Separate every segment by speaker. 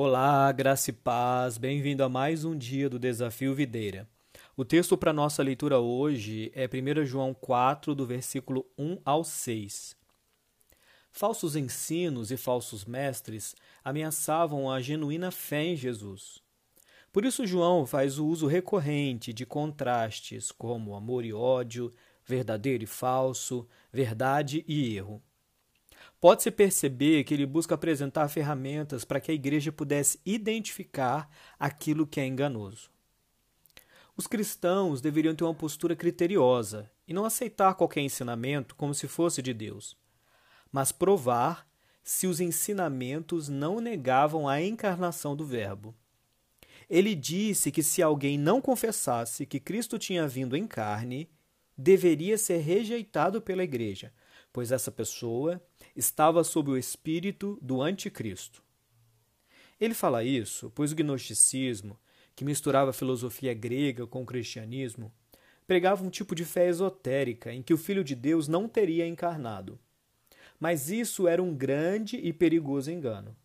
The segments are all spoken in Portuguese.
Speaker 1: Olá, graça e paz, bem-vindo a mais um dia do Desafio Videira. O texto para nossa leitura hoje é 1 João 4, do versículo 1 ao 6. Falsos ensinos e falsos mestres ameaçavam a genuína fé em Jesus. Por isso, João faz o uso recorrente de contrastes como amor e ódio, verdadeiro e falso, verdade e erro. Pode-se perceber que ele busca apresentar ferramentas para que a igreja pudesse identificar aquilo que é enganoso. Os cristãos deveriam ter uma postura criteriosa e não aceitar qualquer ensinamento como se fosse de Deus, mas provar se os ensinamentos não negavam a encarnação do Verbo. Ele disse que se alguém não confessasse que Cristo tinha vindo em carne, deveria ser rejeitado pela igreja, pois essa pessoa estava sob o espírito do anticristo. Ele fala isso pois o gnosticismo, que misturava a filosofia grega com o cristianismo, pregava um tipo de fé esotérica em que o Filho de Deus não teria encarnado. Mas isso era um grande e perigoso engano.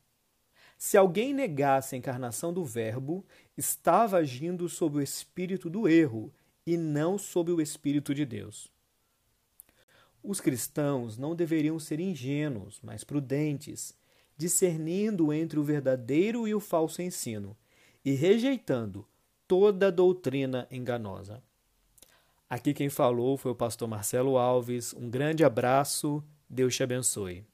Speaker 1: Se alguém negasse a encarnação do Verbo, estava agindo sob o espírito do erro e não sob o espírito de Deus. Os cristãos não deveriam ser ingênuos, mas prudentes, discernindo entre o verdadeiro e o falso ensino e rejeitando toda doutrina enganosa. Aqui quem falou foi o pastor Marcelo Alves. Um grande abraço, Deus te abençoe.